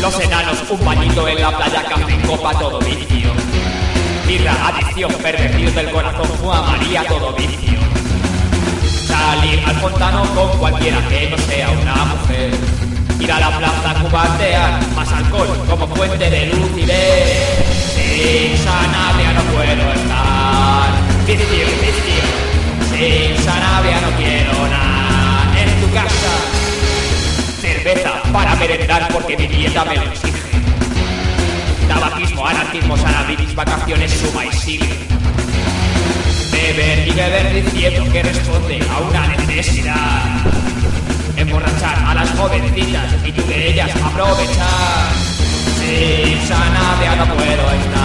Los enanos, un bañito en la playa, café en copa, todo vicio. Birra, adicción, pervertido del corazón, Juan María, todo vicio. Salir al fontano con cualquiera que no sea una mujer. Ir a la plaza cubatear, más alcohol como fuente de lucidez. Porque mi dieta me lo exige. Tabaquismo, anarquismo, sanabilis, vacaciones, suma y sigue. Beber y beber diciendo que responde a una necesidad. Emborrachar a las jovencitas y tú de ellas aprovechar. Sin Sanabria no puedo estar.